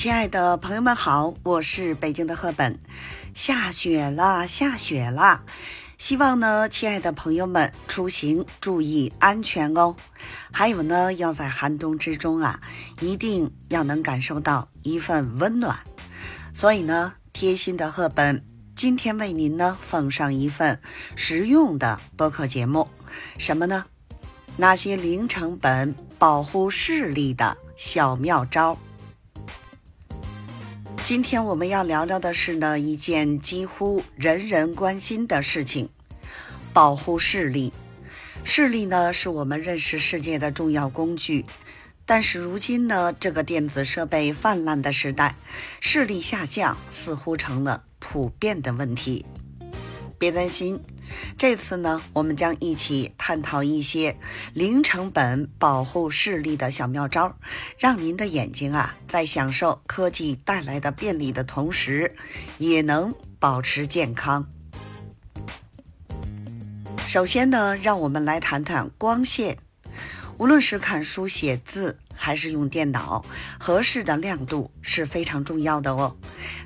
亲爱的朋友们好，我是北京的赫本。下雪了，下雪了，希望呢，亲爱的朋友们出行注意安全哦。还有呢，要在寒冬之中啊，一定要能感受到一份温暖。所以呢，贴心的赫本今天为您呢奉上一份实用的播客节目，什么呢？那些零成本保护视力的小妙招。今天我们要聊聊的是呢一件几乎人人关心的事情——保护视力。视力呢是我们认识世界的重要工具，但是如今呢这个电子设备泛滥的时代，视力下降似乎成了普遍的问题。别担心。这次呢，我们将一起探讨一些零成本保护视力的小妙招，让您的眼睛啊，在享受科技带来的便利的同时，也能保持健康。首先呢，让我们来谈谈光线。无论是看书写字，还是用电脑，合适的亮度是非常重要的哦。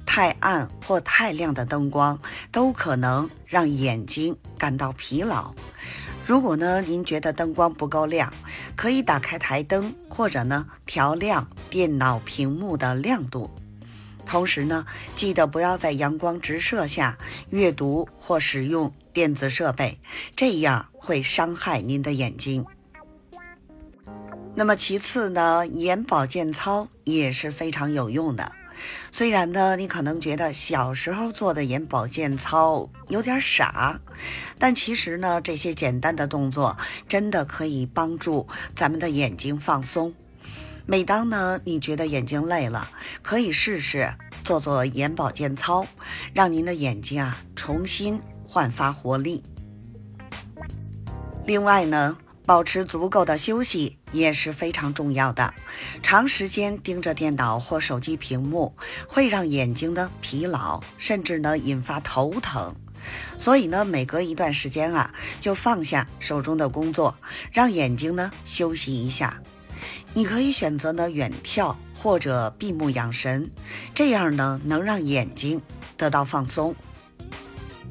太暗或太亮的灯光都可能让眼睛感到疲劳。如果呢，您觉得灯光不够亮，可以打开台灯，或者呢，调亮电脑屏幕的亮度。同时呢，记得不要在阳光直射下阅读或使用电子设备，这样会伤害您的眼睛。那么其次呢，眼保健操也是非常有用的。虽然呢，你可能觉得小时候做的眼保健操有点傻，但其实呢，这些简单的动作真的可以帮助咱们的眼睛放松。每当呢，你觉得眼睛累了，可以试试做做眼保健操，让您的眼睛啊重新焕发活力。另外呢。保持足够的休息也是非常重要的。长时间盯着电脑或手机屏幕，会让眼睛呢疲劳，甚至呢引发头疼。所以呢，每隔一段时间啊，就放下手中的工作，让眼睛呢休息一下。你可以选择呢远眺或者闭目养神，这样呢能让眼睛得到放松。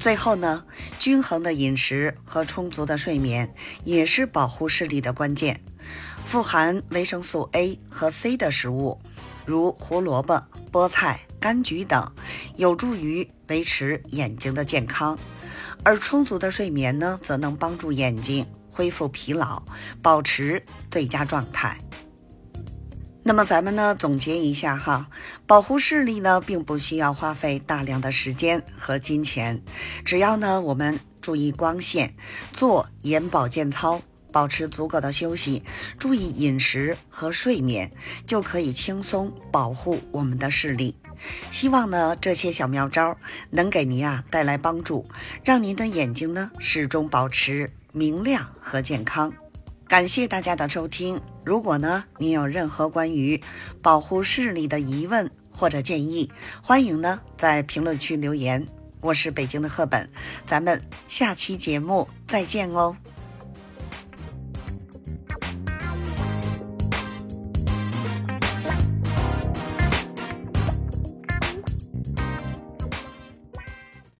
最后呢，均衡的饮食和充足的睡眠也是保护视力的关键。富含维生素 A 和 C 的食物，如胡萝卜、菠菜、柑橘等，有助于维持眼睛的健康。而充足的睡眠呢，则能帮助眼睛恢复疲劳，保持最佳状态。那么咱们呢总结一下哈，保护视力呢并不需要花费大量的时间和金钱，只要呢我们注意光线，做眼保健操，保持足够的休息，注意饮食和睡眠，就可以轻松保护我们的视力。希望呢这些小妙招能给您啊带来帮助，让您的眼睛呢始终保持明亮和健康。感谢大家的收听。如果呢，您有任何关于保护视力的疑问或者建议，欢迎呢在评论区留言。我是北京的赫本，咱们下期节目再见哦。